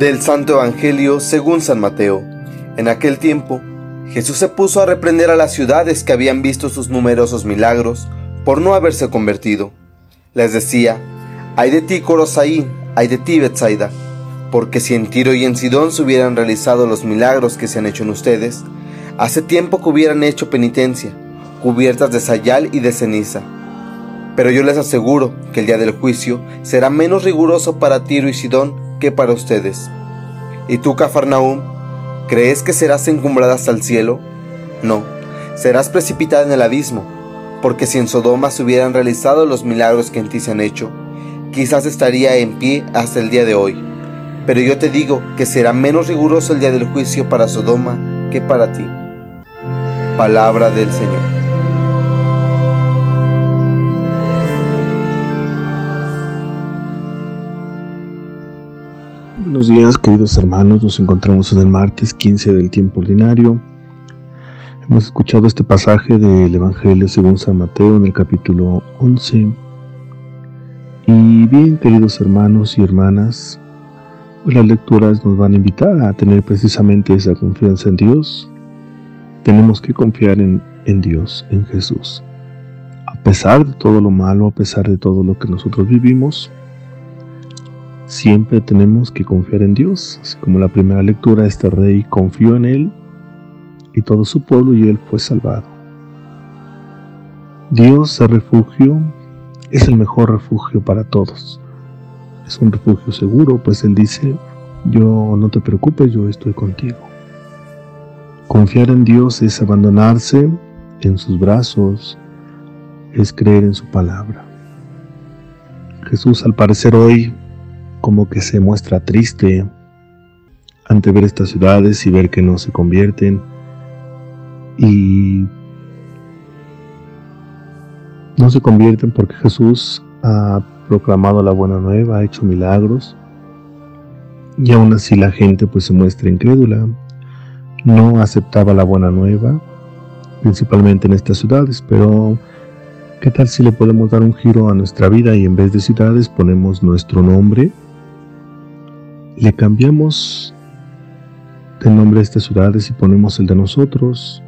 Del Santo Evangelio según San Mateo. En aquel tiempo, Jesús se puso a reprender a las ciudades que habían visto sus numerosos milagros por no haberse convertido. Les decía, hay de ti Corosaí, hay de ti Betsaida, porque si en Tiro y en Sidón se hubieran realizado los milagros que se han hecho en ustedes, hace tiempo que hubieran hecho penitencia, cubiertas de sayal y de ceniza. Pero yo les aseguro que el día del juicio será menos riguroso para Tiro y Sidón que para ustedes. ¿Y tú, Cafarnaúm, crees que serás encumbrada hasta el cielo? No, serás precipitada en el abismo, porque si en Sodoma se hubieran realizado los milagros que en ti se han hecho, quizás estaría en pie hasta el día de hoy. Pero yo te digo que será menos riguroso el día del juicio para Sodoma que para ti. Palabra del Señor. Buenos días queridos hermanos, nos encontramos en el martes 15 del tiempo ordinario. Hemos escuchado este pasaje del Evangelio según San Mateo en el capítulo 11. Y bien queridos hermanos y hermanas, las lecturas nos van a invitar a tener precisamente esa confianza en Dios. Tenemos que confiar en, en Dios, en Jesús. A pesar de todo lo malo, a pesar de todo lo que nosotros vivimos, Siempre tenemos que confiar en Dios, así como la primera lectura, este rey confió en Él y todo su pueblo y Él fue salvado. Dios, el refugio, es el mejor refugio para todos. Es un refugio seguro, pues Él dice, yo no te preocupes, yo estoy contigo. Confiar en Dios es abandonarse en sus brazos, es creer en su palabra. Jesús al parecer hoy como que se muestra triste ante ver estas ciudades y ver que no se convierten. Y no se convierten porque Jesús ha proclamado la buena nueva, ha hecho milagros. Y aún así la gente pues se muestra incrédula, no aceptaba la buena nueva, principalmente en estas ciudades, pero ¿qué tal si le podemos dar un giro a nuestra vida y en vez de ciudades ponemos nuestro nombre le cambiamos el nombre de estas ciudades y ponemos el de nosotros,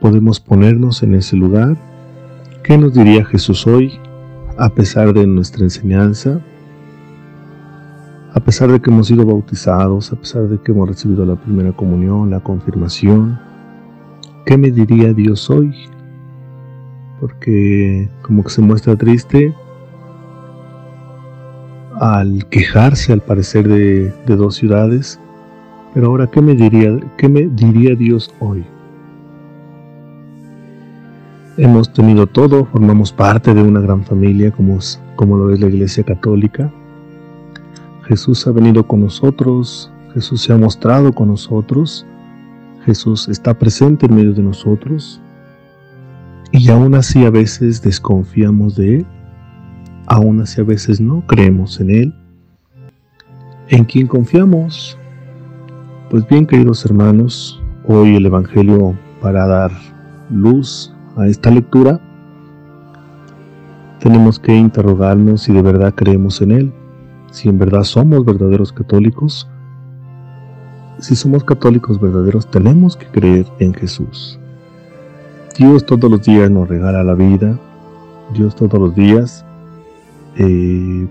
podemos ponernos en ese lugar. ¿Qué nos diría Jesús hoy a pesar de nuestra enseñanza? A pesar de que hemos sido bautizados, a pesar de que hemos recibido la primera comunión, la confirmación, ¿qué me diría Dios hoy? Porque como que se muestra triste, al quejarse al parecer de, dos ciudades. Pero ahora, ¿qué me, diría, ¿qué me diría Dios hoy? Hemos tenido todo, formamos parte de una gran familia como, como lo es la Iglesia Católica. Jesús ha venido con nosotros, Jesús se ha mostrado con nosotros, Jesús está presente en medio de nosotros y aún así a veces desconfiamos de Él aún así a veces no creemos en Él. ¿En quién confiamos? Pues bien, queridos hermanos, hoy el Evangelio para dar luz a esta lectura, tenemos que interrogarnos si de verdad creemos en Él, si en verdad somos verdaderos católicos. Si somos católicos verdaderos, tenemos que creer en Jesús. Dios todos los días nos regala la vida, Dios todos los días eh,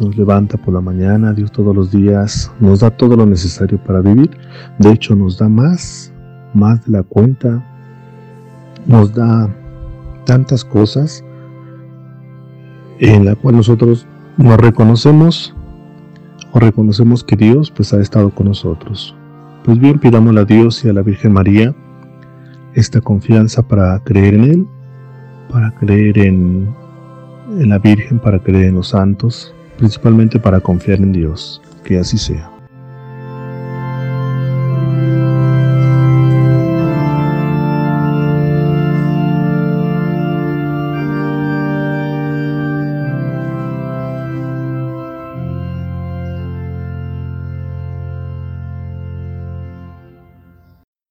nos levanta por la mañana, Dios todos los días nos da todo lo necesario para vivir. De hecho, nos da más, más de la cuenta. Nos da tantas cosas en la cual nosotros nos reconocemos o reconocemos que Dios pues ha estado con nosotros. Pues bien, pidámosle a Dios y a la Virgen María esta confianza para creer en Él, para creer en en la Virgen para creer en los santos, principalmente para confiar en Dios. Que así sea.